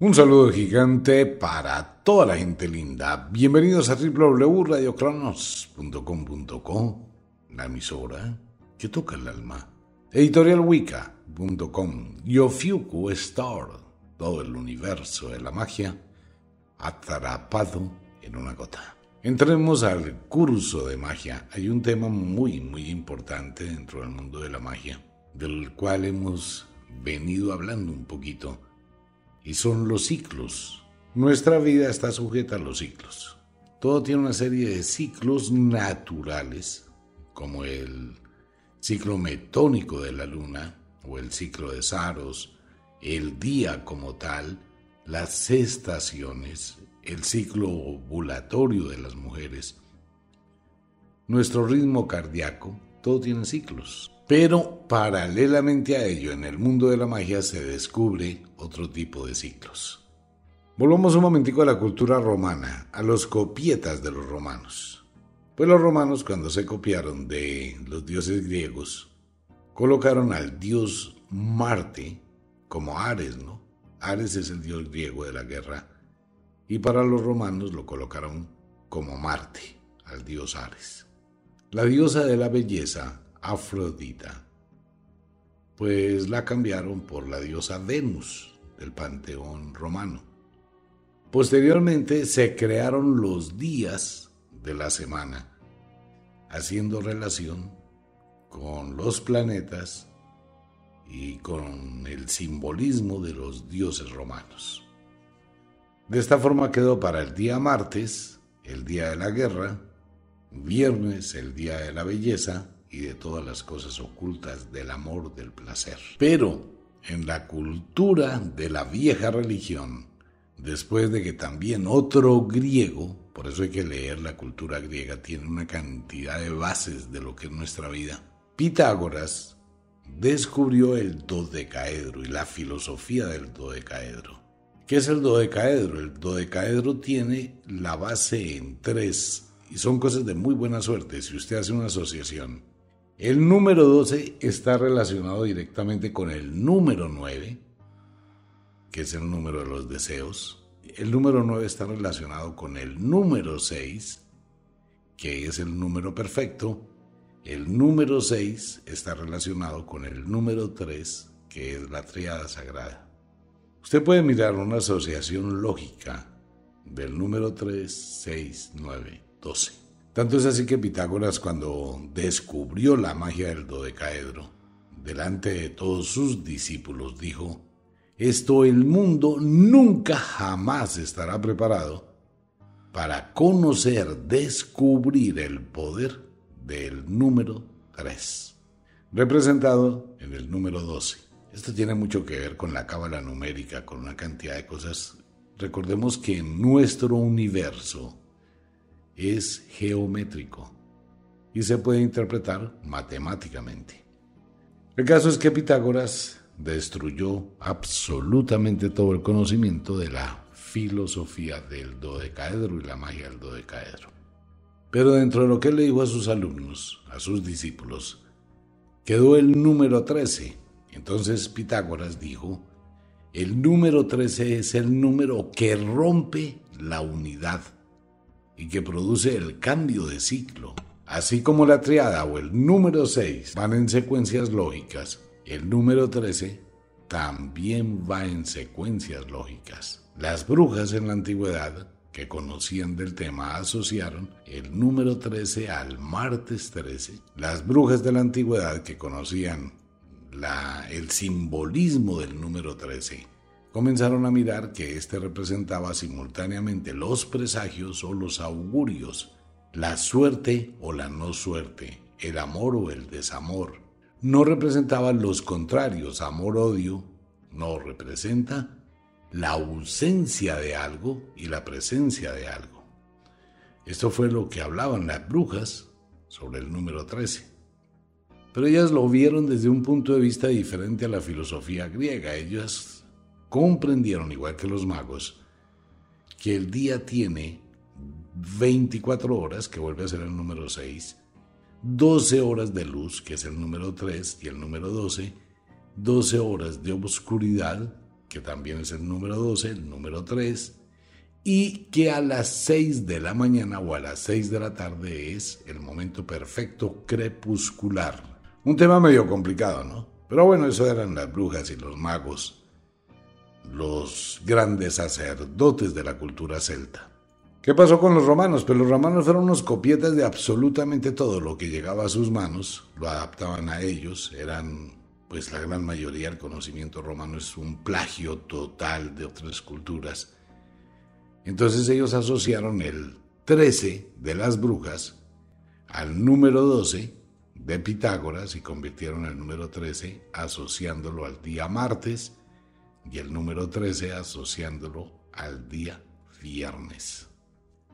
Un saludo gigante para toda la gente linda. Bienvenidos a www.radiocronos.com.co, la emisora que toca el alma. Editorialwika.com, Yofiuku Star, todo el universo de la magia atrapado en una gota. Entremos al curso de magia. Hay un tema muy, muy importante dentro del mundo de la magia, del cual hemos venido hablando un poquito y son los ciclos. Nuestra vida está sujeta a los ciclos. Todo tiene una serie de ciclos naturales, como el ciclo metónico de la luna o el ciclo de Saros, el día como tal, las estaciones, el ciclo ovulatorio de las mujeres, nuestro ritmo cardíaco, todo tiene ciclos. Pero paralelamente a ello, en el mundo de la magia se descubre otro tipo de ciclos. Volvamos un momentico a la cultura romana, a los copietas de los romanos. Pues los romanos cuando se copiaron de los dioses griegos, colocaron al dios Marte como Ares, ¿no? Ares es el dios griego de la guerra, y para los romanos lo colocaron como Marte, al dios Ares. La diosa de la belleza Afrodita, pues la cambiaron por la diosa Venus del panteón romano. Posteriormente se crearon los días de la semana, haciendo relación con los planetas y con el simbolismo de los dioses romanos. De esta forma quedó para el día martes, el día de la guerra, viernes, el día de la belleza, y de todas las cosas ocultas del amor del placer. Pero en la cultura de la vieja religión, después de que también otro griego, por eso hay que leer la cultura griega, tiene una cantidad de bases de lo que es nuestra vida, Pitágoras descubrió el dodecaedro y la filosofía del dodecaedro. ¿Qué es el dodecaedro? El dodecaedro tiene la base en tres y son cosas de muy buena suerte si usted hace una asociación el número 12 está relacionado directamente con el número 9, que es el número de los deseos. El número 9 está relacionado con el número 6, que es el número perfecto. El número 6 está relacionado con el número 3, que es la triada sagrada. Usted puede mirar una asociación lógica del número 3, 6, 9, 12. Tanto es así que Pitágoras cuando descubrió la magia del dodecaedro, delante de todos sus discípulos dijo, esto el mundo nunca jamás estará preparado para conocer, descubrir el poder del número 3, representado en el número 12. Esto tiene mucho que ver con la cábala numérica, con una cantidad de cosas. Recordemos que en nuestro universo es geométrico y se puede interpretar matemáticamente. El caso es que Pitágoras destruyó absolutamente todo el conocimiento de la filosofía del dodecaedro y la magia del dodecaedro. Pero dentro de lo que le dijo a sus alumnos, a sus discípulos, quedó el número 13. Entonces Pitágoras dijo, el número 13 es el número que rompe la unidad y que produce el cambio de ciclo. Así como la triada o el número 6 van en secuencias lógicas, el número 13 también va en secuencias lógicas. Las brujas en la antigüedad que conocían del tema asociaron el número 13 al martes 13. Las brujas de la antigüedad que conocían el simbolismo del número 13 comenzaron a mirar que éste representaba simultáneamente los presagios o los augurios, la suerte o la no suerte, el amor o el desamor. No representaban los contrarios, amor-odio, no representa la ausencia de algo y la presencia de algo. Esto fue lo que hablaban las brujas sobre el número 13. Pero ellas lo vieron desde un punto de vista diferente a la filosofía griega. Ellas comprendieron, igual que los magos, que el día tiene 24 horas, que vuelve a ser el número 6, 12 horas de luz, que es el número 3, y el número 12, 12 horas de oscuridad, que también es el número 12, el número 3, y que a las 6 de la mañana o a las 6 de la tarde es el momento perfecto crepuscular. Un tema medio complicado, ¿no? Pero bueno, eso eran las brujas y los magos, los grandes sacerdotes de la cultura celta. ¿Qué pasó con los romanos? Pues los romanos fueron unos copietas de absolutamente todo lo que llegaba a sus manos, lo adaptaban a ellos, eran pues la gran mayoría del conocimiento romano es un plagio total de otras culturas. Entonces ellos asociaron el 13 de las brujas al número 12 de Pitágoras y convirtieron el número 13 asociándolo al día martes y el número 13 asociándolo al día viernes.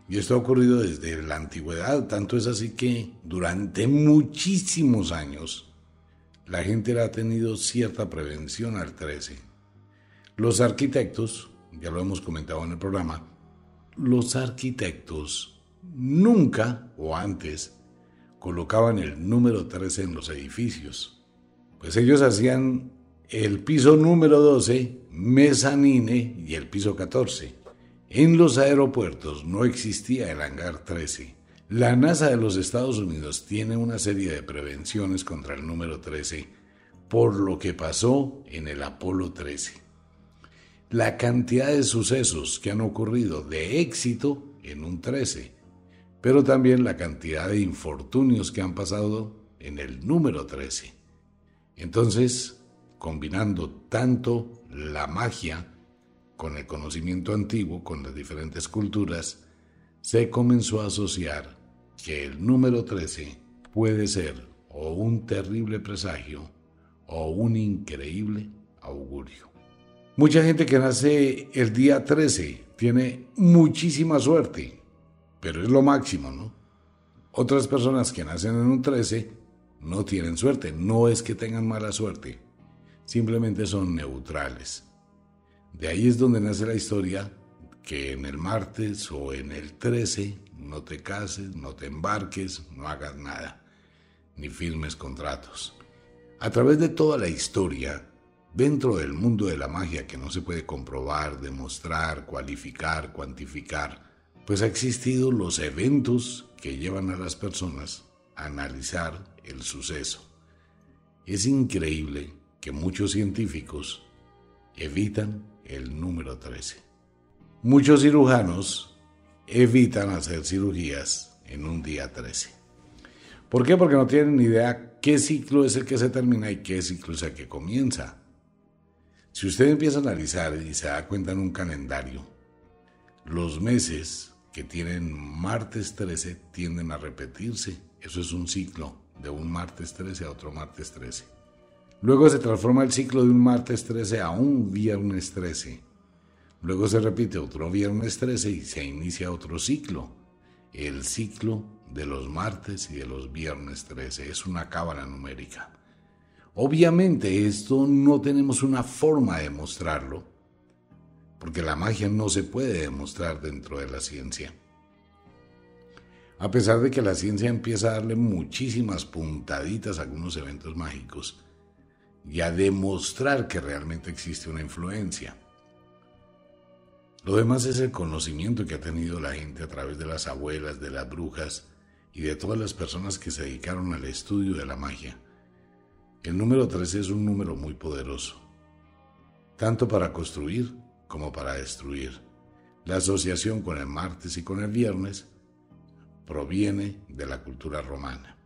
Y esto ha ocurrido desde la antigüedad, tanto es así que durante muchísimos años la gente ha tenido cierta prevención al 13. Los arquitectos, ya lo hemos comentado en el programa, los arquitectos nunca o antes colocaban el número 13 en los edificios, pues ellos hacían el piso número 12, mezanine y el piso 14. En los aeropuertos no existía el hangar 13. La NASA de los Estados Unidos tiene una serie de prevenciones contra el número 13 por lo que pasó en el Apolo 13. La cantidad de sucesos que han ocurrido de éxito en un 13, pero también la cantidad de infortunios que han pasado en el número 13. Entonces, combinando tanto la magia con el conocimiento antiguo, con las diferentes culturas, se comenzó a asociar que el número 13 puede ser o un terrible presagio o un increíble augurio. Mucha gente que nace el día 13 tiene muchísima suerte, pero es lo máximo, ¿no? Otras personas que nacen en un 13 no tienen suerte, no es que tengan mala suerte, simplemente son neutrales. De ahí es donde nace la historia que en el martes o en el 13 no te cases, no te embarques, no hagas nada, ni firmes contratos. A través de toda la historia, dentro del mundo de la magia que no se puede comprobar, demostrar, cualificar, cuantificar, pues ha existido los eventos que llevan a las personas a analizar el suceso. Es increíble que muchos científicos evitan el número 13. Muchos cirujanos evitan hacer cirugías en un día 13. ¿Por qué? Porque no tienen ni idea qué ciclo es el que se termina y qué ciclo es el que comienza. Si usted empieza a analizar y se da cuenta en un calendario, los meses que tienen martes 13 tienden a repetirse. Eso es un ciclo de un martes 13 a otro martes 13. Luego se transforma el ciclo de un martes 13 a un viernes 13. Luego se repite otro viernes 13 y se inicia otro ciclo. El ciclo de los martes y de los viernes 13 es una cábala numérica. Obviamente esto no tenemos una forma de mostrarlo, porque la magia no se puede demostrar dentro de la ciencia. A pesar de que la ciencia empieza a darle muchísimas puntaditas a algunos eventos mágicos, y a demostrar que realmente existe una influencia. Lo demás es el conocimiento que ha tenido la gente a través de las abuelas, de las brujas y de todas las personas que se dedicaron al estudio de la magia. El número 13 es un número muy poderoso, tanto para construir como para destruir. La asociación con el martes y con el viernes proviene de la cultura romana.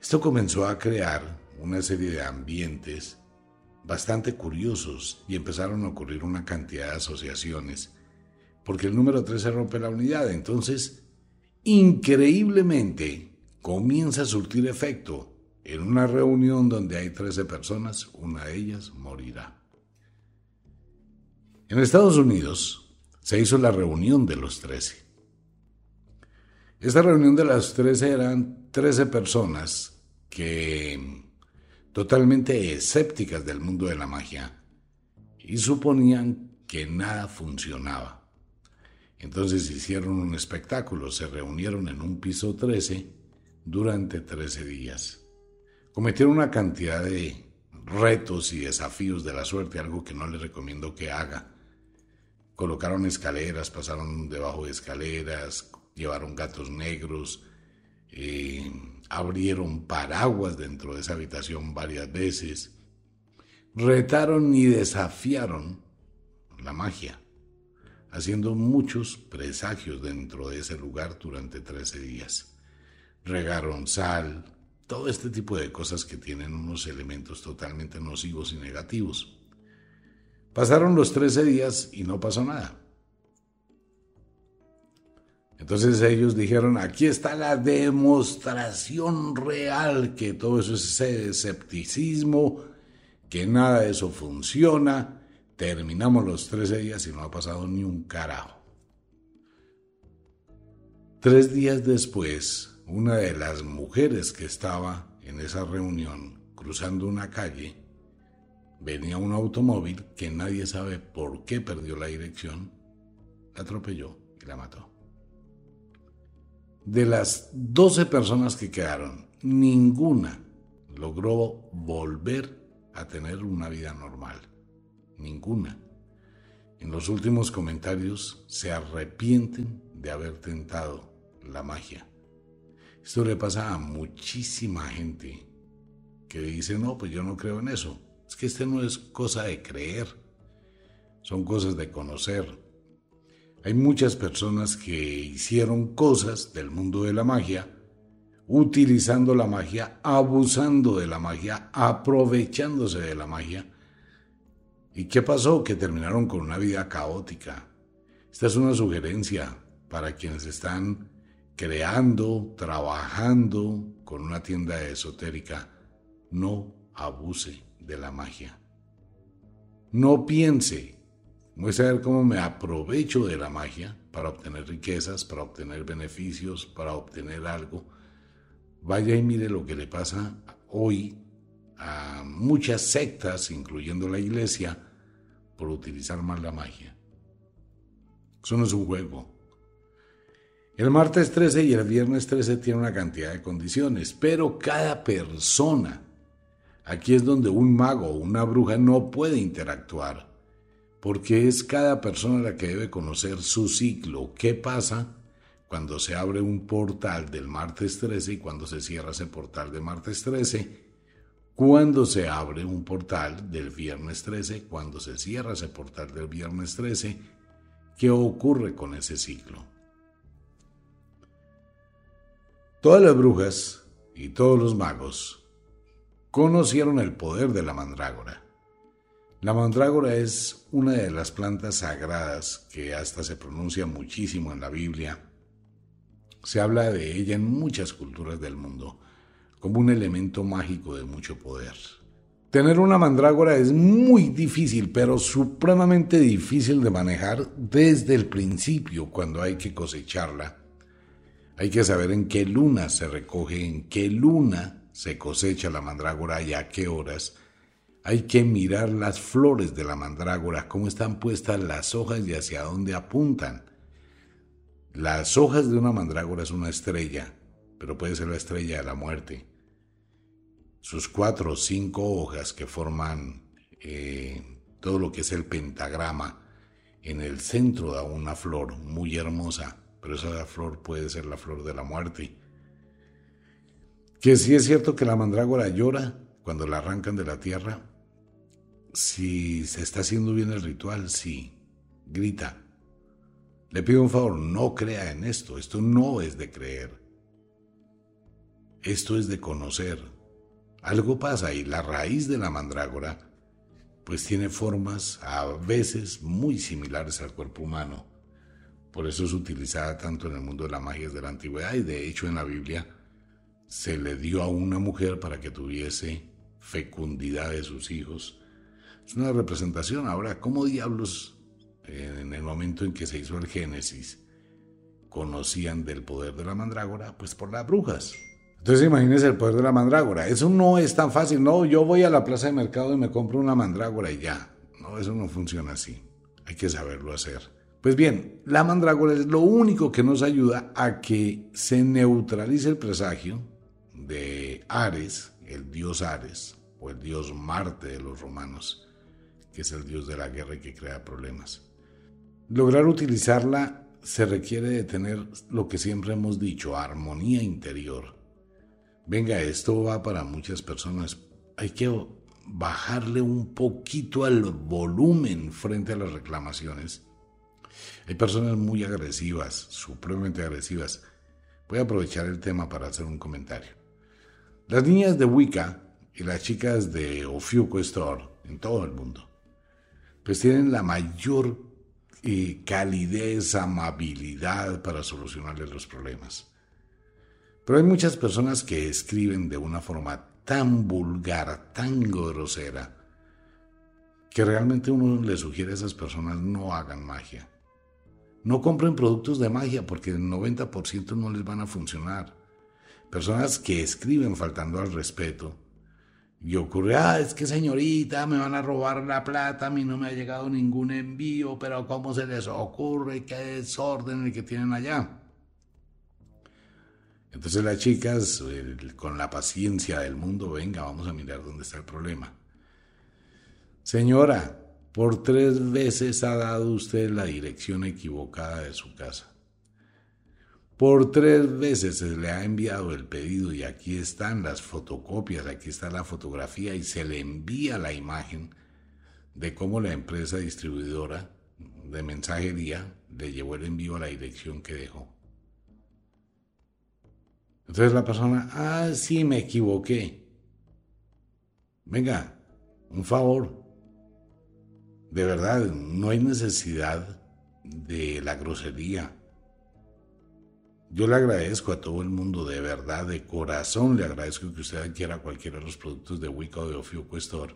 Esto comenzó a crear una serie de ambientes bastante curiosos y empezaron a ocurrir una cantidad de asociaciones, porque el número 13 rompe la unidad, entonces increíblemente comienza a surtir efecto. En una reunión donde hay 13 personas, una de ellas morirá. En Estados Unidos se hizo la reunión de los 13. Esta reunión de las 13 eran 13 personas que totalmente escépticas del mundo de la magia y suponían que nada funcionaba. Entonces hicieron un espectáculo, se reunieron en un piso 13 durante 13 días. Cometieron una cantidad de retos y desafíos de la suerte, algo que no les recomiendo que haga. Colocaron escaleras, pasaron debajo de escaleras, llevaron gatos negros, eh, abrieron paraguas dentro de esa habitación varias veces, retaron y desafiaron la magia, haciendo muchos presagios dentro de ese lugar durante 13 días. Regaron sal, todo este tipo de cosas que tienen unos elementos totalmente nocivos y negativos. Pasaron los 13 días y no pasó nada. Entonces ellos dijeron, aquí está la demostración real que todo eso es escepticismo, que nada de eso funciona. Terminamos los 13 días y no ha pasado ni un carajo. Tres días después, una de las mujeres que estaba en esa reunión cruzando una calle venía un automóvil que nadie sabe por qué perdió la dirección, la atropelló y la mató. De las 12 personas que quedaron, ninguna logró volver a tener una vida normal. Ninguna. En los últimos comentarios se arrepienten de haber tentado la magia. Esto le pasa a muchísima gente que dice, no, pues yo no creo en eso. Es que este no es cosa de creer, son cosas de conocer. Hay muchas personas que hicieron cosas del mundo de la magia, utilizando la magia, abusando de la magia, aprovechándose de la magia. ¿Y qué pasó? Que terminaron con una vida caótica. Esta es una sugerencia para quienes están creando, trabajando con una tienda esotérica. No abuse de la magia. No piense, voy a saber cómo me aprovecho de la magia para obtener riquezas, para obtener beneficios, para obtener algo. Vaya y mire lo que le pasa hoy a muchas sectas, incluyendo la iglesia, por utilizar mal la magia. Eso no es un juego. El martes 13 y el viernes 13 tiene una cantidad de condiciones, pero cada persona Aquí es donde un mago o una bruja no puede interactuar, porque es cada persona la que debe conocer su ciclo. ¿Qué pasa cuando se abre un portal del martes 13 y cuando se cierra ese portal de martes 13? Cuando se abre un portal del viernes 13, cuando se cierra ese portal del viernes 13, ¿qué ocurre con ese ciclo? Todas las brujas y todos los magos conocieron el poder de la mandrágora. La mandrágora es una de las plantas sagradas que hasta se pronuncia muchísimo en la Biblia. Se habla de ella en muchas culturas del mundo como un elemento mágico de mucho poder. Tener una mandrágora es muy difícil, pero supremamente difícil de manejar desde el principio cuando hay que cosecharla. Hay que saber en qué luna se recoge, en qué luna se cosecha la mandrágora y a qué horas. Hay que mirar las flores de la mandrágora, cómo están puestas las hojas y hacia dónde apuntan. Las hojas de una mandrágora es una estrella, pero puede ser la estrella de la muerte. Sus cuatro o cinco hojas que forman eh, todo lo que es el pentagrama, en el centro da una flor muy hermosa, pero esa flor puede ser la flor de la muerte. Que sí es cierto que la mandrágora llora cuando la arrancan de la tierra. Si se está haciendo bien el ritual, sí, grita. Le pido un favor, no crea en esto. Esto no es de creer. Esto es de conocer. Algo pasa y la raíz de la mandrágora pues tiene formas a veces muy similares al cuerpo humano. Por eso es utilizada tanto en el mundo de la magia de la antigüedad y de hecho en la Biblia se le dio a una mujer para que tuviese fecundidad de sus hijos. Es una representación. Ahora, ¿cómo diablos en el momento en que se hizo el Génesis conocían del poder de la mandrágora? Pues por las brujas. Entonces imagínense el poder de la mandrágora. Eso no es tan fácil. No, yo voy a la plaza de mercado y me compro una mandrágora y ya. No, eso no funciona así. Hay que saberlo hacer. Pues bien, la mandrágora es lo único que nos ayuda a que se neutralice el presagio de Ares, el dios Ares, o el dios Marte de los romanos, que es el dios de la guerra y que crea problemas. Lograr utilizarla se requiere de tener lo que siempre hemos dicho, armonía interior. Venga, esto va para muchas personas. Hay que bajarle un poquito al volumen frente a las reclamaciones. Hay personas muy agresivas, supremamente agresivas. Voy a aprovechar el tema para hacer un comentario. Las niñas de Wicca y las chicas de Ofiuco Store en todo el mundo, pues tienen la mayor eh, calidez, amabilidad para solucionarles los problemas. Pero hay muchas personas que escriben de una forma tan vulgar, tan grosera, que realmente uno le sugiere a esas personas no hagan magia. No compren productos de magia porque el 90% no les van a funcionar. Personas que escriben faltando al respeto. Y ocurre, ah, es que señorita, me van a robar la plata, a mí no me ha llegado ningún envío, pero ¿cómo se les ocurre? ¿Qué desorden el que tienen allá? Entonces las chicas, con la paciencia del mundo, venga, vamos a mirar dónde está el problema. Señora, por tres veces ha dado usted la dirección equivocada de su casa. Por tres veces se le ha enviado el pedido y aquí están las fotocopias, aquí está la fotografía y se le envía la imagen de cómo la empresa distribuidora de mensajería le llevó el envío a la dirección que dejó. Entonces la persona, ah, sí, me equivoqué. Venga, un favor. De verdad, no hay necesidad de la grosería. Yo le agradezco a todo el mundo, de verdad, de corazón, le agradezco que usted adquiera cualquiera de los productos de Wicca o de Ofiuco Store.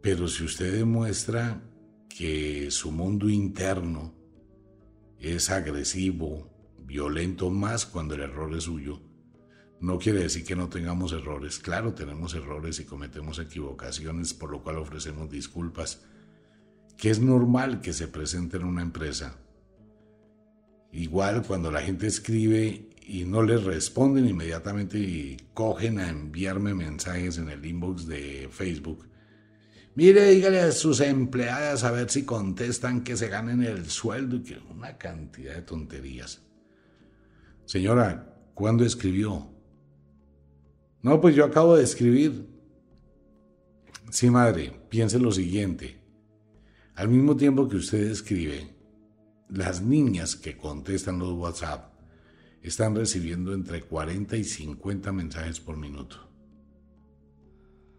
Pero si usted demuestra que su mundo interno es agresivo, violento más cuando el error es suyo. No quiere decir que no tengamos errores. Claro, tenemos errores y cometemos equivocaciones, por lo cual ofrecemos disculpas, que es normal que se presente en una empresa. Igual cuando la gente escribe y no les responden inmediatamente y cogen a enviarme mensajes en el inbox de Facebook. Mire, dígale a sus empleadas a ver si contestan que se ganen el sueldo y que una cantidad de tonterías. Señora, ¿cuándo escribió? No, pues yo acabo de escribir. Sí, madre, piense lo siguiente. Al mismo tiempo que usted escribe, las niñas que contestan los WhatsApp están recibiendo entre 40 y 50 mensajes por minuto.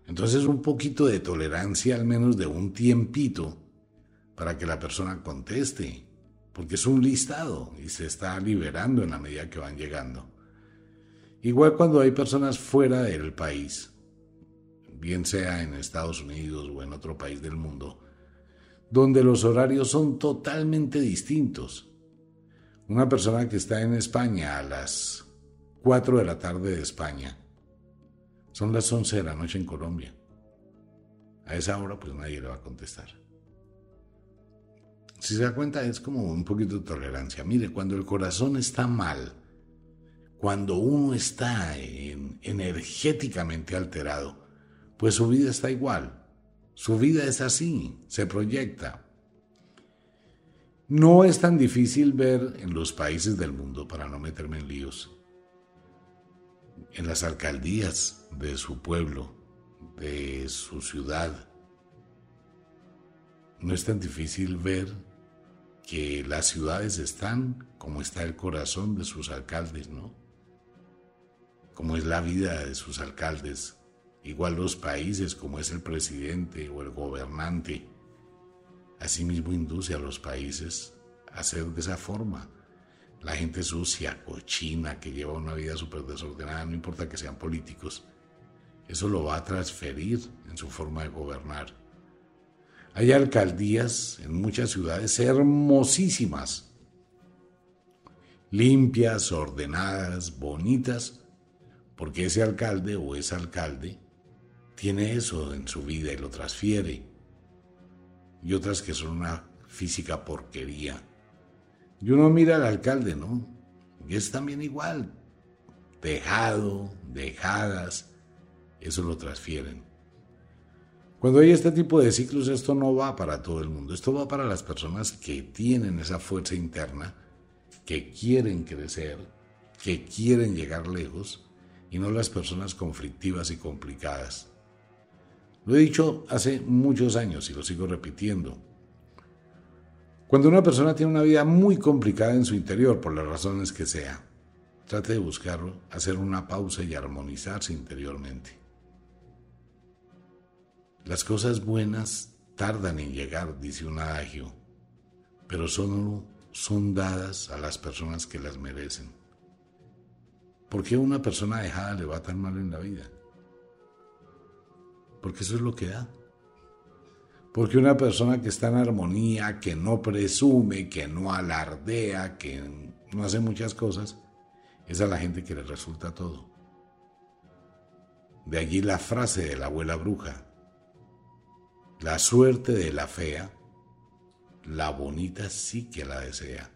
Entonces un poquito de tolerancia, al menos de un tiempito, para que la persona conteste porque es un listado y se está liberando en la medida que van llegando. Igual cuando hay personas fuera del país, bien sea en Estados Unidos o en otro país del mundo, donde los horarios son totalmente distintos. Una persona que está en España a las 4 de la tarde de España, son las 11 de la noche en Colombia. A esa hora pues nadie le va a contestar. Si se da cuenta, es como un poquito de tolerancia. Mire, cuando el corazón está mal, cuando uno está energéticamente alterado, pues su vida está igual. Su vida es así, se proyecta. No es tan difícil ver en los países del mundo, para no meterme en líos, en las alcaldías de su pueblo, de su ciudad. No es tan difícil ver que las ciudades están como está el corazón de sus alcaldes, ¿no? Como es la vida de sus alcaldes, igual los países como es el presidente o el gobernante. Asimismo induce a los países a ser de esa forma. La gente sucia, cochina, que lleva una vida súper desordenada, no importa que sean políticos, eso lo va a transferir en su forma de gobernar. Hay alcaldías en muchas ciudades hermosísimas, limpias, ordenadas, bonitas, porque ese alcalde o ese alcalde tiene eso en su vida y lo transfiere. Y otras que son una física porquería. Y uno mira al alcalde, ¿no? Y es también igual. Dejado, dejadas, eso lo transfieren. Cuando hay este tipo de ciclos, esto no va para todo el mundo, esto va para las personas que tienen esa fuerza interna, que quieren crecer, que quieren llegar lejos, y no las personas conflictivas y complicadas. Lo he dicho hace muchos años y lo sigo repitiendo. Cuando una persona tiene una vida muy complicada en su interior, por las razones que sea, trate de buscarlo, hacer una pausa y armonizarse interiormente. Las cosas buenas tardan en llegar, dice un adagio, pero solo son dadas a las personas que las merecen. ¿Por qué una persona dejada le va tan mal en la vida? Porque eso es lo que da. Porque una persona que está en armonía, que no presume, que no alardea, que no hace muchas cosas, es a la gente que le resulta todo. De allí la frase de la abuela bruja, la suerte de la fea, la bonita sí que la desea.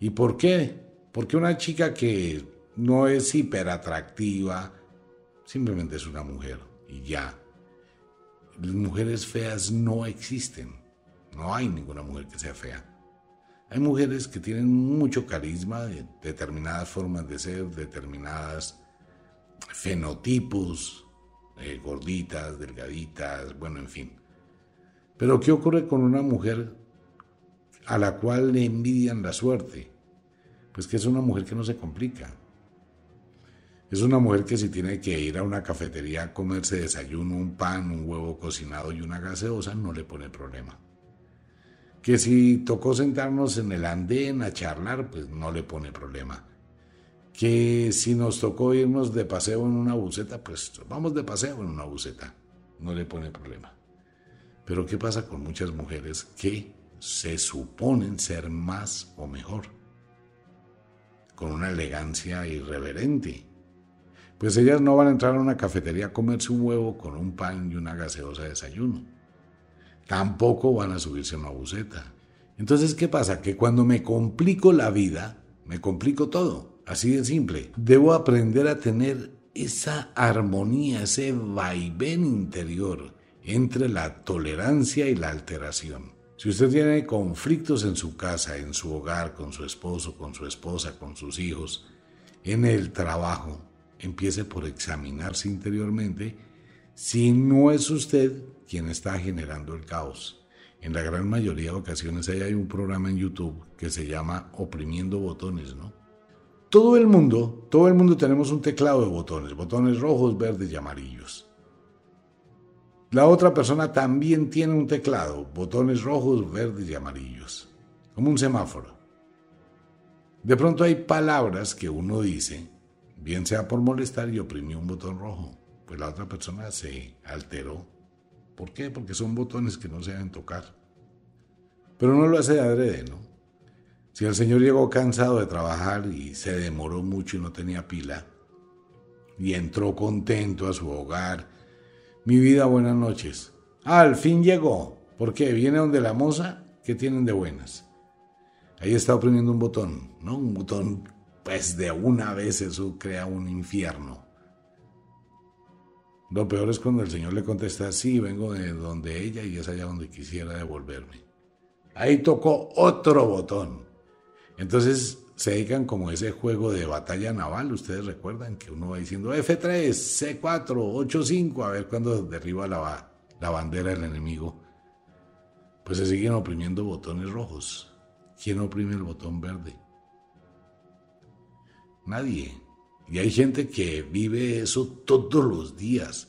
¿Y por qué? Porque una chica que no es hiperatractiva, simplemente es una mujer y ya. Las mujeres feas no existen. No hay ninguna mujer que sea fea. Hay mujeres que tienen mucho carisma, determinadas formas de ser, determinadas fenotipos, eh, gorditas, delgaditas, bueno, en fin. Pero ¿qué ocurre con una mujer a la cual le envidian la suerte? Pues que es una mujer que no se complica. Es una mujer que si tiene que ir a una cafetería a comerse desayuno, un pan, un huevo cocinado y una gaseosa, no le pone problema. Que si tocó sentarnos en el andén a charlar, pues no le pone problema. Que si nos tocó irnos de paseo en una buceta, pues vamos de paseo en una buceta, no le pone problema. Pero ¿qué pasa con muchas mujeres que se suponen ser más o mejor? Con una elegancia irreverente. Pues ellas no van a entrar a una cafetería a comerse un huevo con un pan y una gaseosa de desayuno. Tampoco van a subirse a una buceta. Entonces, ¿qué pasa? Que cuando me complico la vida, me complico todo. Así de simple. Debo aprender a tener esa armonía, ese vaivén interior entre la tolerancia y la alteración. Si usted tiene conflictos en su casa, en su hogar, con su esposo, con su esposa, con sus hijos, en el trabajo, empiece por examinarse interiormente si no es usted quien está generando el caos. En la gran mayoría de ocasiones hay un programa en YouTube que se llama Oprimiendo Botones, ¿no? Todo el mundo, todo el mundo tenemos un teclado de botones, botones rojos, verdes y amarillos. La otra persona también tiene un teclado, botones rojos, verdes y amarillos, como un semáforo. De pronto hay palabras que uno dice, bien sea por molestar y oprimió un botón rojo, pues la otra persona se alteró. ¿Por qué? Porque son botones que no se deben tocar. Pero no lo hace de adrede, ¿no? Si el señor llegó cansado de trabajar y se demoró mucho y no tenía pila, y entró contento a su hogar, mi vida, buenas noches. al fin llegó. ¿Por qué? ¿Viene donde la moza? ¿Qué tienen de buenas? Ahí está oprimiendo un botón, ¿no? Un botón, pues de una vez eso crea un infierno. Lo peor es cuando el Señor le contesta, sí, vengo de donde ella y es allá donde quisiera devolverme. Ahí tocó otro botón. Entonces se dedican como ese juego de batalla naval. Ustedes recuerdan que uno va diciendo F3, C4, 8-5, a ver cuándo derriba la, la bandera del enemigo. Pues se siguen oprimiendo botones rojos. ¿Quién oprime el botón verde? Nadie. Y hay gente que vive eso todos los días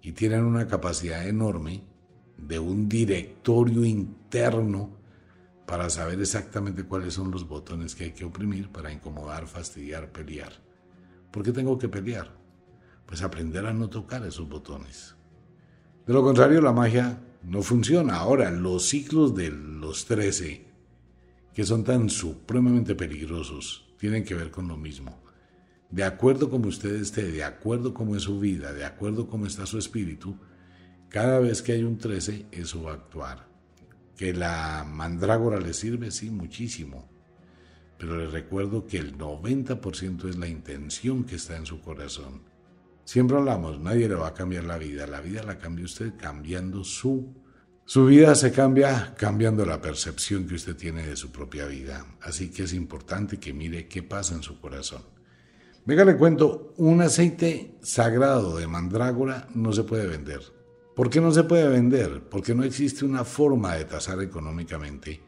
y tienen una capacidad enorme de un directorio interno para saber exactamente cuáles son los botones que hay que oprimir para incomodar, fastidiar, pelear. ¿Por qué tengo que pelear? Pues aprender a no tocar esos botones. De lo contrario, la magia no funciona. Ahora, los ciclos de los 13, que son tan supremamente peligrosos, tienen que ver con lo mismo. De acuerdo como usted esté, de acuerdo como es su vida, de acuerdo como está su espíritu, cada vez que hay un 13, eso va a actuar. Que la mandrágora le sirve, sí, muchísimo. Pero le recuerdo que el 90% es la intención que está en su corazón. Siempre hablamos, nadie le va a cambiar la vida, la vida la cambia usted cambiando su... Su vida se cambia cambiando la percepción que usted tiene de su propia vida, así que es importante que mire qué pasa en su corazón. Venga, le cuento, un aceite sagrado de mandrágora no se puede vender. ¿Por qué no se puede vender? Porque no existe una forma de tasar económicamente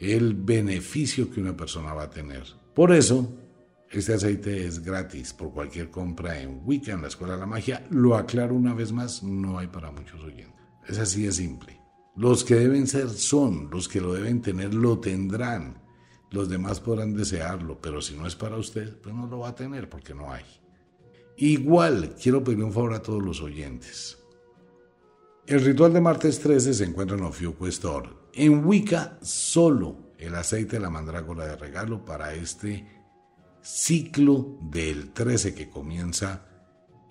el beneficio que una persona va a tener. Por eso, este aceite es gratis por cualquier compra en Wicca, en la Escuela de la Magia. Lo aclaro una vez más, no hay para muchos oyentes. Es así de simple. Los que deben ser son, los que lo deben tener lo tendrán. Los demás podrán desearlo, pero si no es para usted, pues no lo va a tener porque no hay. Igual, quiero pedir un favor a todos los oyentes. El ritual de martes 13 se encuentra en Ofiuco Store. En Wicca, solo el aceite de la mandrágora de regalo para este ciclo del 13 que comienza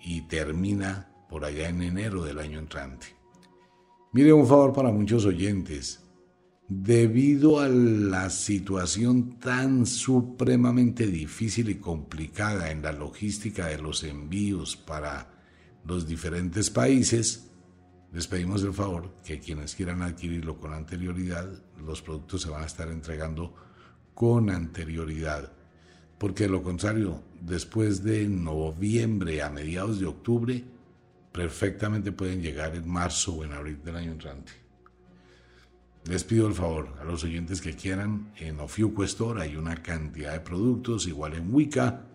y termina por allá en enero del año entrante. Mire un favor para muchos oyentes. Debido a la situación tan supremamente difícil y complicada en la logística de los envíos para los diferentes países, les pedimos el favor que quienes quieran adquirirlo con anterioridad, los productos se van a estar entregando con anterioridad. Porque de lo contrario, después de noviembre a mediados de octubre, perfectamente pueden llegar en marzo o en abril del año entrante. Les pido el favor a los oyentes que quieran, en Ofiuco Store hay una cantidad de productos, igual en Wicca,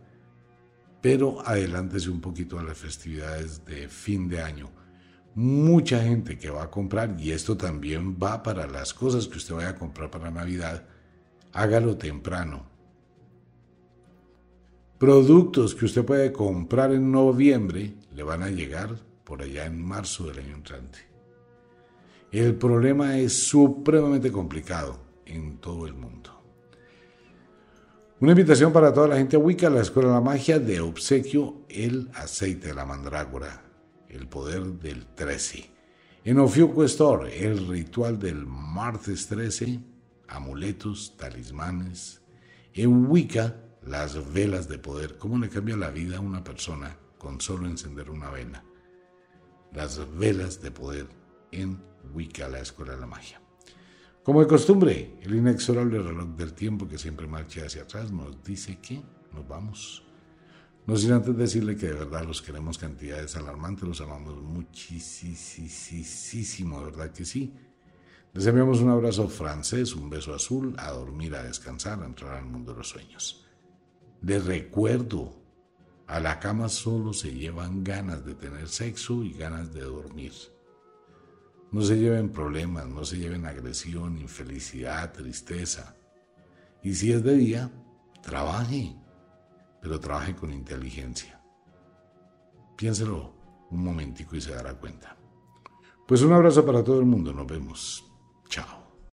pero adelántese un poquito a las festividades de fin de año mucha gente que va a comprar, y esto también va para las cosas que usted vaya a comprar para Navidad, hágalo temprano. Productos que usted puede comprar en noviembre le van a llegar por allá en marzo del año entrante. El problema es supremamente complicado en todo el mundo. Una invitación para toda la gente Wicca, la Escuela de la Magia de obsequio, el aceite de la mandrágora el poder del 13. En Ofiuco Store, el ritual del martes 13, amuletos, talismanes. En Wicca, las velas de poder. ¿Cómo le cambia la vida a una persona con solo encender una vela? Las velas de poder en Wicca, la escuela de la magia. Como de costumbre, el inexorable reloj del tiempo que siempre marcha hacia atrás nos dice que nos vamos no sin antes decirle que de verdad los queremos cantidades alarmantes, los amamos muchísimo, de verdad que sí. Les enviamos un abrazo francés, un beso azul, a dormir, a descansar, a entrar al mundo de los sueños. Les recuerdo, a la cama solo se llevan ganas de tener sexo y ganas de dormir. No se lleven problemas, no se lleven agresión, infelicidad, tristeza. Y si es de día, trabaje pero trabaje con inteligencia. Piénselo un momentico y se dará cuenta. Pues un abrazo para todo el mundo, nos vemos. Chao.